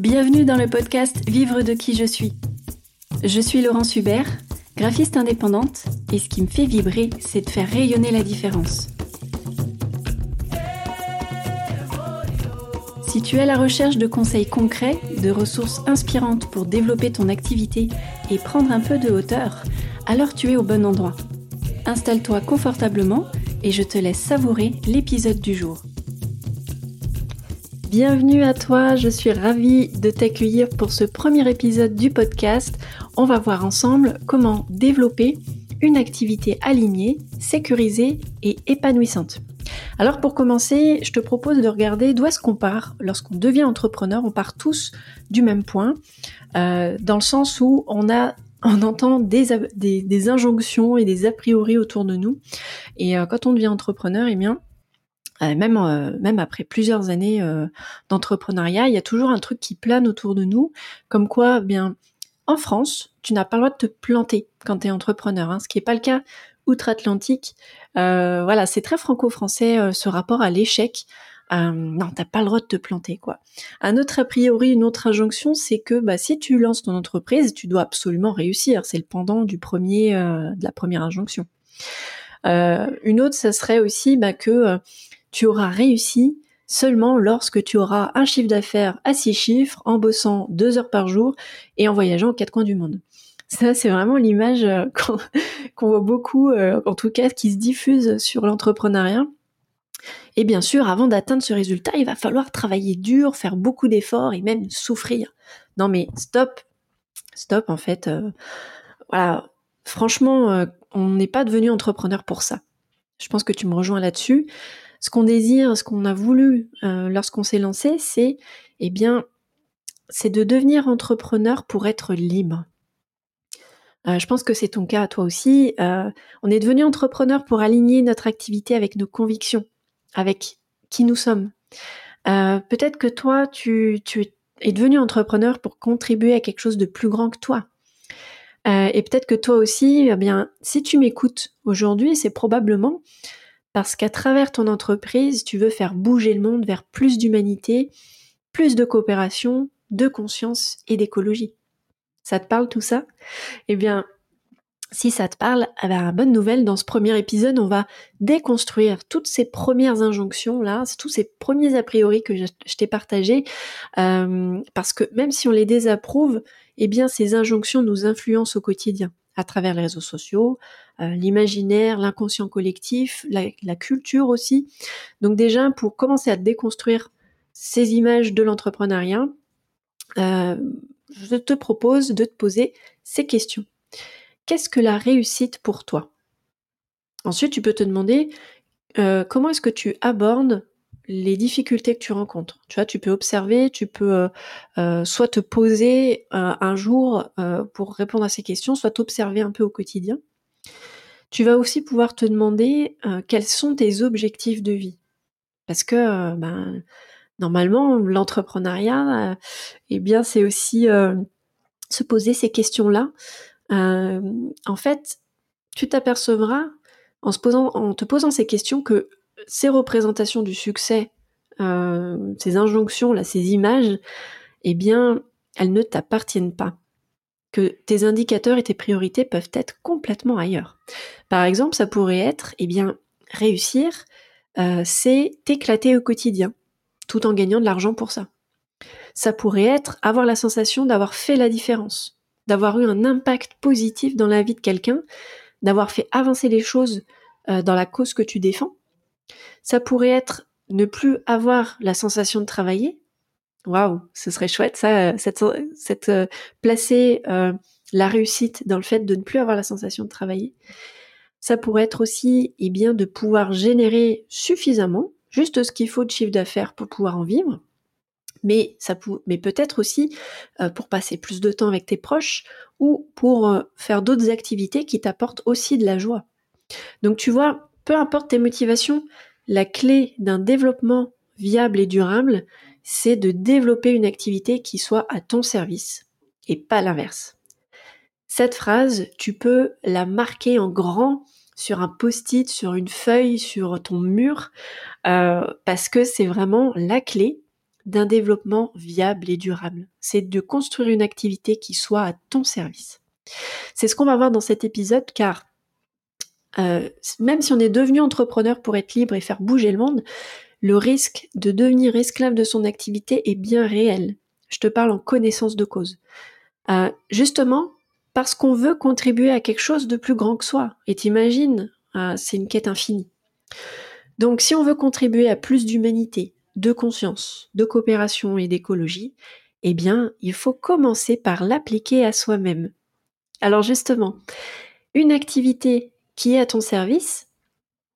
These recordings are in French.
Bienvenue dans le podcast Vivre de qui je suis. Je suis Laurence Hubert, graphiste indépendante, et ce qui me fait vibrer, c'est de faire rayonner la différence. Si tu es à la recherche de conseils concrets, de ressources inspirantes pour développer ton activité et prendre un peu de hauteur, alors tu es au bon endroit. Installe-toi confortablement et je te laisse savourer l'épisode du jour. Bienvenue à toi, je suis ravie de t'accueillir pour ce premier épisode du podcast. On va voir ensemble comment développer une activité alignée, sécurisée et épanouissante. Alors pour commencer, je te propose de regarder d'où est-ce qu'on part lorsqu'on devient entrepreneur. On part tous du même point, euh, dans le sens où on a on entend des, injonctions et des a priori autour de nous. Et euh, quand on devient entrepreneur, eh bien, même, euh, même après plusieurs années euh, d'entrepreneuriat, il y a toujours un truc qui plane autour de nous, comme quoi, bien, en France, tu n'as pas le droit de te planter quand tu es entrepreneur, hein, ce qui n'est pas le cas outre-Atlantique. voilà, c'est très franco-français ce rapport à l'échec. Euh, non, t'as pas le droit de te planter, quoi. Un autre a priori, une autre injonction, c'est que bah, si tu lances ton entreprise, tu dois absolument réussir. C'est le pendant du premier, de la première injonction. une autre, ça serait aussi bah, que tu auras réussi seulement lorsque tu auras un chiffre d'affaires à six chiffres, en bossant deux heures par jour et en voyageant aux quatre coins du monde. Ça, c'est vraiment l'image euh, qu'on voit beaucoup, euh, en tout cas, qui se diffuse sur l'entrepreneuriat. Et bien sûr, avant d'atteindre ce résultat, il va falloir travailler dur, faire beaucoup d'efforts et même souffrir. Non mais stop, stop en fait. Euh, voilà, franchement, on n'est pas devenu entrepreneur pour ça. Je pense que tu me rejoins là-dessus ce qu'on désire, ce qu'on a voulu euh, lorsqu'on s'est lancé, c'est, eh bien, c'est de devenir entrepreneur pour être libre. Euh, je pense que c'est ton cas toi aussi. Euh, on est devenu entrepreneur pour aligner notre activité avec nos convictions, avec qui nous sommes. Peut-être que toi, tu, tu, es devenu entrepreneur pour contribuer à quelque chose de plus grand que toi. et peut-être que toi aussi, eh bien, si tu m'écoutes aujourd'hui, c'est probablement parce qu'à travers ton entreprise, tu veux faire bouger le monde vers plus d'humanité, plus de coopération, de conscience et d'écologie. Ça te parle tout ça? Eh bien, si ça te parle, eh ben, bonne nouvelle, dans ce premier épisode, on va déconstruire toutes ces premières injonctions là, tous ces premiers a priori que je, t'ai partagés, euh, parce que même si on les désapprouve, eh bien ces injonctions nous influencent au quotidien à travers les réseaux sociaux, euh, l'imaginaire, l'inconscient collectif, la, culture aussi. Donc déjà, pour commencer à déconstruire ces images de l'entrepreneuriat, euh, je te propose de te poser ces questions. Qu'est-ce que la réussite pour toi? Ensuite, tu peux te demander euh, comment est-ce que tu abordes les difficultés que tu rencontres. Tu vois, tu peux observer, tu peux euh, euh, soit te poser euh, un jour pour répondre à ces questions, soit t'observer un peu au quotidien. Tu vas aussi pouvoir te demander quels sont tes objectifs de vie. Parce que ben, normalement, l'entrepreneuriat, eh bien, c'est aussi se poser ces questions-là. en fait, tu t'apercevras en, en te posant ces questions que ces représentations du succès, euh, ces injonctions, là, ces images, eh bien, elles ne t'appartiennent pas. Que tes indicateurs et tes priorités peuvent être complètement ailleurs. Par exemple, ça pourrait être, eh bien, réussir, euh, c'est t'éclater au quotidien, tout en gagnant de l'argent pour ça. Ça pourrait être avoir la sensation d'avoir fait la différence, d'avoir eu un impact positif dans la vie de quelqu'un, d'avoir fait avancer les choses euh, dans la cause que tu défends, ça pourrait être ne plus avoir la sensation de travailler. Waouh, ce serait chouette, ça, cette, cette euh, placer euh, la réussite dans le fait de ne plus avoir la sensation de travailler. Ça pourrait être aussi, eh bien, de pouvoir générer suffisamment, juste ce qu'il faut de chiffre d'affaires pour pouvoir en vivre. Mais ça mais peut-être aussi euh, pour passer plus de temps avec tes proches ou pour faire d'autres activités qui t'apportent aussi de la joie. Donc tu vois, peu importe tes motivations, la clé d'un développement viable et durable, c'est de développer une activité qui soit à ton service et pas l'inverse. Cette phrase, tu peux la marquer en grand sur un post-it, sur une feuille, sur ton mur, euh, parce que c'est vraiment la clé d'un développement viable et durable. C'est de construire une activité qui soit à ton service. C'est ce qu'on va voir dans cet épisode car euh, même si on est devenu entrepreneur pour être libre et faire bouger le monde, le risque de devenir esclave de son activité est bien réel. Je te parle en connaissance de cause. Euh, justement, parce qu'on veut contribuer à quelque chose de plus grand que soi. Et t'imagines, euh, c'est une quête infinie. Donc si on veut contribuer à plus d'humanité, de conscience, de coopération et d'écologie, eh bien, il faut commencer par l'appliquer à soi-même. Alors justement, une activité qui est à ton service,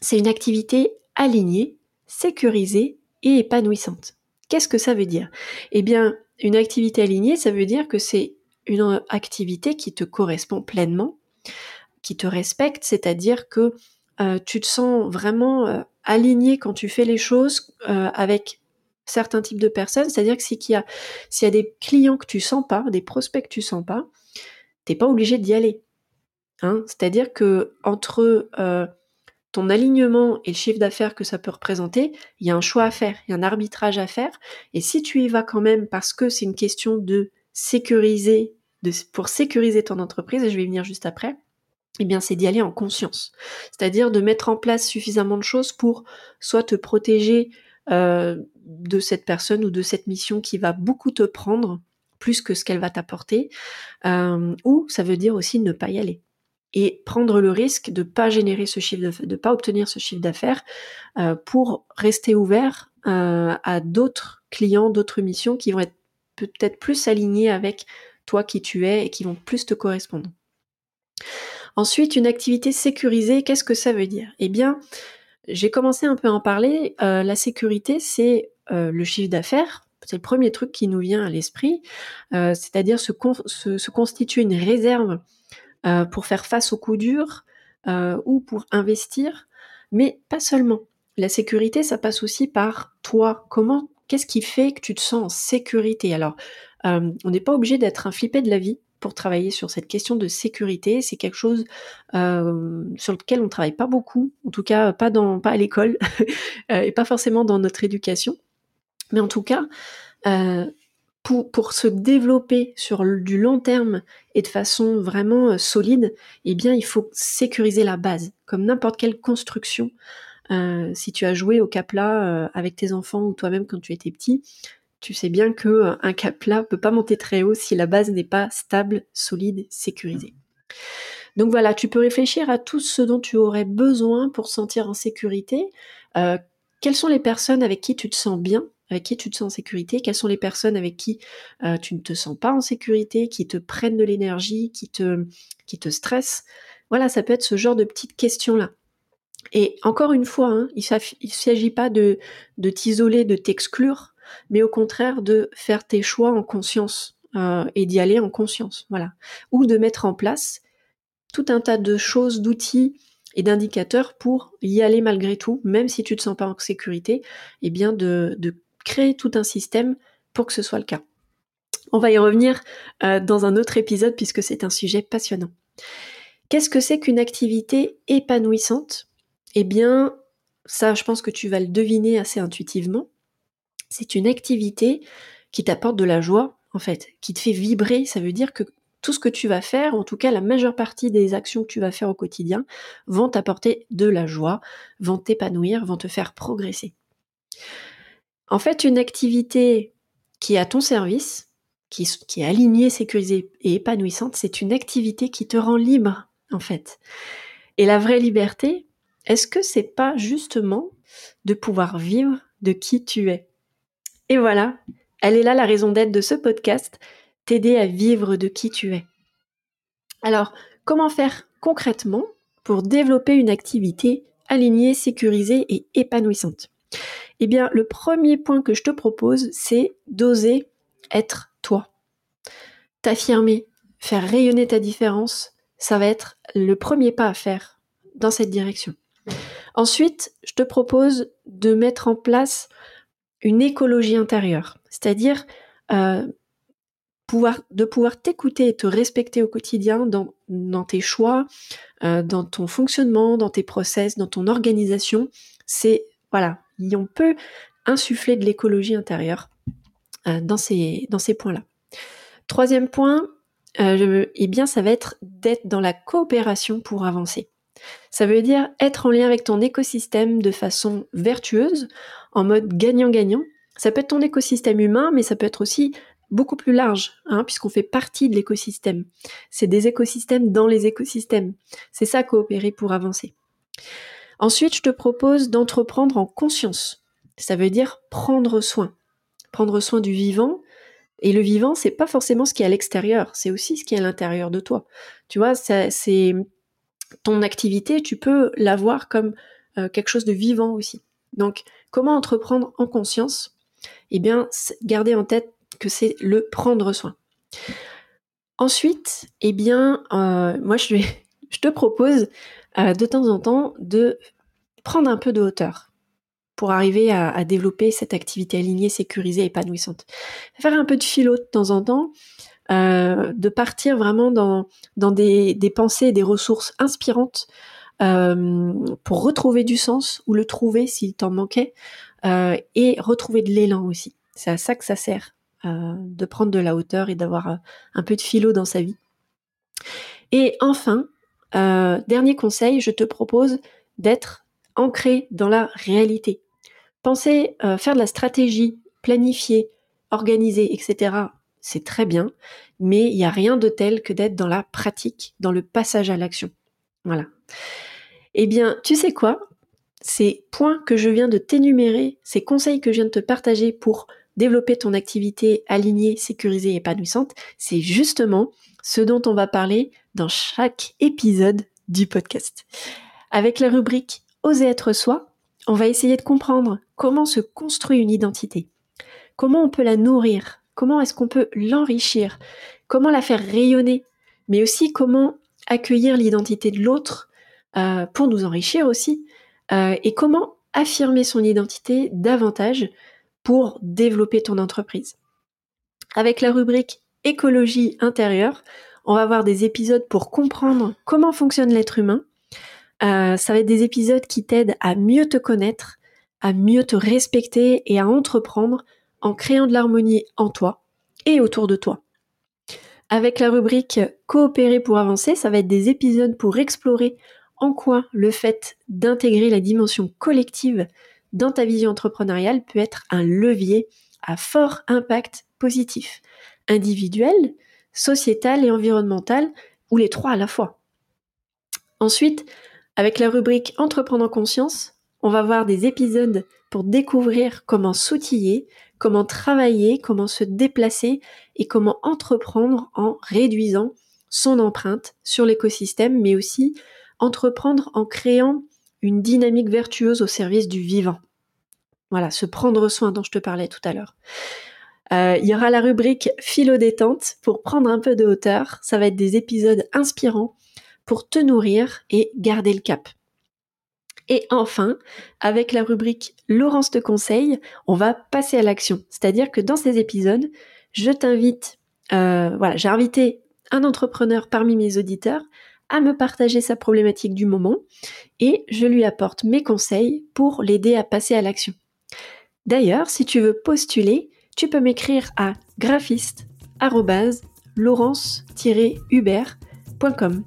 c'est une activité alignée, sécurisée et épanouissante. Qu'est-ce que ça veut dire? Eh bien, une activité alignée, ça veut dire que c'est une activité qui te correspond pleinement, qui te respecte, c'est-à-dire que euh, tu te sens vraiment euh, aligné quand tu fais les choses euh, avec certains types de personnes, c'est-à-dire que s'il y, a, y a des clients que tu sens pas, des prospects que tu sens pas, t'es pas obligé d'y aller. Hein c'est-à-dire que entre ton alignement et le chiffre d'affaires que ça peut représenter, il y a un choix à faire, il y a un arbitrage à faire. Et si tu y vas quand même parce que c'est une question de sécuriser, de, pour sécuriser ton entreprise, et je vais venir juste après, eh bien c'est d'y aller en conscience. C'est-à-dire de mettre en place suffisamment de choses pour soit te protéger euh, de cette personne ou de cette mission qui va beaucoup te prendre, plus que ce qu'elle va t'apporter, euh, ou ça veut dire aussi ne pas y aller et prendre le risque de pas générer ce chiffre de, pas obtenir ce chiffre d'affaires euh, pour rester ouvert à d'autres clients, d'autres missions qui vont être peut-être plus alignées avec toi qui tu es et qui vont plus te correspondre. Ensuite, une activité sécurisée, qu'est-ce que ça veut dire? Eh bien, j'ai commencé un peu à en parler. Euh, la sécurité, c'est euh, le chiffre d'affaires. C'est le premier truc qui nous vient à l'esprit, euh, c'est-à-dire se, constituer une réserve pour faire face aux coups durs ou pour investir, mais pas seulement. La sécurité, ça passe aussi par toi. Comment, qu'est-ce qui fait que tu te sens en sécurité? Alors, on n'est pas obligé d'être un flippé de la vie pour travailler sur cette question de sécurité. C'est quelque chose euh, sur lequel on travaille pas beaucoup, en tout cas pas dans pas à l'école euh, et pas forcément dans notre éducation. Mais en tout cas, euh, pour, se développer sur du long terme et de façon vraiment solide, eh bien, il faut sécuriser la base, comme n'importe quelle construction. si tu as joué au capla avec tes enfants ou toi-même quand tu étais petit, tu sais bien que euh, un cap là peut pas monter très haut si la base n'est pas stable, solide, sécurisée. Donc voilà, tu peux réfléchir à tout ce dont tu aurais besoin pour sentir en sécurité. Euh, quelles sont les personnes avec qui tu te sens bien, avec qui tu te sens en sécurité Quelles sont les personnes avec qui euh, tu ne te sens pas en sécurité, qui te prennent de l'énergie, qui te, qui te stressent Voilà, ça peut être ce genre de petites questions-là. Et encore une fois, hein, il ne s'agit pas de, de t'isoler, de t'exclure, mais au contraire de faire tes choix en conscience euh, et d'y aller en conscience, voilà. Ou de mettre en place tout un tas de choses, d'outils et d'indicateurs pour y aller malgré tout, même si tu ne te sens pas en sécurité, et eh bien de, créer tout un système pour que ce soit le cas. On va y revenir euh, dans un autre épisode puisque c'est un sujet passionnant. Qu'est-ce que c'est qu'une activité épanouissante? Eh bien, ça, je pense que tu vas le deviner assez intuitivement c'est une activité qui t'apporte de la joie, en fait, qui te fait vibrer. Ça veut dire que tout ce que tu vas faire, en tout cas la majeure partie des actions que tu vas faire au quotidien, vont t'apporter de la joie, vont t'épanouir, vont te faire progresser. En fait, une activité qui est à ton service, qui, est alignée, sécurisée et épanouissante, c'est une activité qui te rend libre, en fait. Et la vraie liberté, est-ce que c'est pas justement de pouvoir vivre de qui tu es? Et voilà, elle est là la raison d'être de ce podcast, t'aider à vivre de qui tu es. Alors, comment faire concrètement pour développer une activité alignée, sécurisée et épanouissante? Eh bien, le premier point que je te propose, c'est d'oser être toi. T'affirmer, faire rayonner ta différence, ça va être le premier pas à faire dans cette direction. Ensuite, je te propose de mettre en place une écologie intérieure, c'est-à-dire euh, pouvoir, de pouvoir t'écouter et te respecter au quotidien dans, tes choix, euh, dans ton fonctionnement, dans tes process, dans ton organisation. C'est voilà, on peut insuffler de l'écologie intérieure euh, dans ces, points-là. Troisième point, euh, eh bien, ça va être d'être dans la coopération pour avancer. Ça veut dire être en lien avec ton écosystème de façon vertueuse, en mode gagnant-gagnant. Ça peut être ton écosystème humain, mais ça peut être aussi beaucoup plus large, hein, puisqu'on fait partie de l'écosystème. C'est des écosystèmes dans les écosystèmes. C'est ça coopérer pour avancer. Ensuite, je te propose d'entreprendre en conscience. Ça veut dire prendre soin. Prendre soin du vivant. Et le vivant, c'est pas forcément ce qui est à l'extérieur, c'est aussi ce qui est à l'intérieur de toi. Tu vois, c'est ton activité, tu peux la voir comme euh, quelque chose de vivant aussi. Donc, comment entreprendre en conscience? Eh bien, garder en tête que c'est le prendre soin. Ensuite, eh bien, euh, moi, je, je, te propose euh, de temps en temps de prendre un peu de hauteur pour arriver à, développer cette activité alignée, sécurisée, épanouissante. Faire un peu de philo de temps en temps, euh, de partir vraiment dans, des, des pensées, des ressources inspirantes pour retrouver du sens ou le trouver s'il t'en manquait et retrouver de l'élan aussi. C'est à ça que ça sert. Euh, de prendre de la hauteur et d'avoir euh, un peu de philo dans sa vie. Et enfin, euh, dernier conseil, je te propose d'être ancré dans la réalité. Penser, faire de la stratégie, planifier, organiser, etc. C'est très bien, mais il n'y a rien de tel que d'être dans la pratique, dans le passage à l'action. Voilà. Eh bien, tu sais quoi? Ces points que je viens de t'énumérer, ces conseils que je viens de te partager pour développer ton activité alignée, sécurisée et épanouissante, c'est justement ce dont on va parler dans chaque épisode du podcast. Avec la rubrique Oser être soi, on va essayer de comprendre comment se construit une identité, comment on peut la nourrir, comment est-ce qu'on peut l'enrichir, comment la faire rayonner, mais aussi comment accueillir l'identité de l'autre euh, pour nous enrichir aussi, euh, et comment affirmer son identité davantage pour développer ton entreprise. Avec la rubrique écologie intérieure, on va avoir des épisodes pour comprendre comment fonctionne l'être humain. Euh, ça va être des épisodes qui t'aident à mieux te connaître, à mieux te respecter et à entreprendre en créant de l'harmonie en toi et autour de toi. Avec la rubrique coopérer pour avancer, ça va être des épisodes pour explorer en quoi le fait d'intégrer la dimension collective dans ta vision entrepreneuriale peut être un levier à fort impact positif, individuel, sociétal et environnemental, ou les trois à la fois. Ensuite, avec la rubrique Entreprendre en conscience, on va voir des épisodes pour découvrir comment s'outiller, comment travailler, comment se déplacer et comment entreprendre en réduisant son empreinte sur l'écosystème, mais aussi entreprendre en créant une dynamique vertueuse au service du vivant. Voilà, se prendre soin dont je te parlais tout à l'heure. Euh, il y aura la rubrique philo détente pour prendre un peu de hauteur. Ça va être des épisodes inspirants pour te nourrir et garder le cap. Et enfin, avec la rubrique Laurence te conseille, on va passer à l'action. C'est-à-dire que dans ces épisodes, je t'invite, euh, voilà, j'ai invité un entrepreneur parmi mes auditeurs à me partager sa problématique du moment et je lui apporte mes conseils pour l'aider à passer à l'action. D'ailleurs, si tu veux postuler, tu peux m'écrire à graphiste-laurence-hubert.com.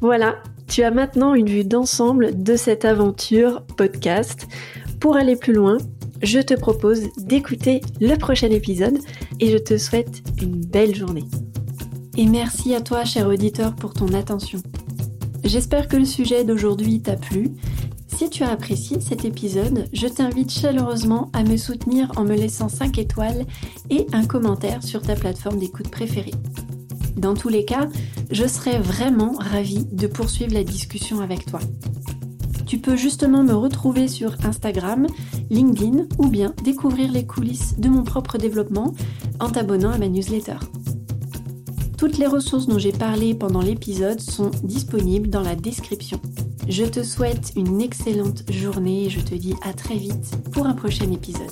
Voilà, tu as maintenant une vue d'ensemble de cette aventure podcast. Pour aller plus loin, je te propose d'écouter le prochain épisode et je te souhaite une belle journée. Et merci à toi, cher auditeur, pour ton attention. J'espère que le sujet d'aujourd'hui t'a plu. Si tu as apprécié cet épisode, je t'invite chaleureusement à me soutenir en me laissant 5 étoiles et un commentaire sur ta plateforme d'écoute préférée. Dans tous les cas, je serais vraiment ravie de poursuivre la discussion avec toi. Tu peux justement me retrouver sur Instagram, LinkedIn ou bien découvrir les coulisses de mon propre développement en t'abonnant à ma newsletter. Toutes les ressources dont j'ai parlé pendant l'épisode sont disponibles dans la description. Je te souhaite une excellente journée et je te dis à très vite pour un prochain épisode.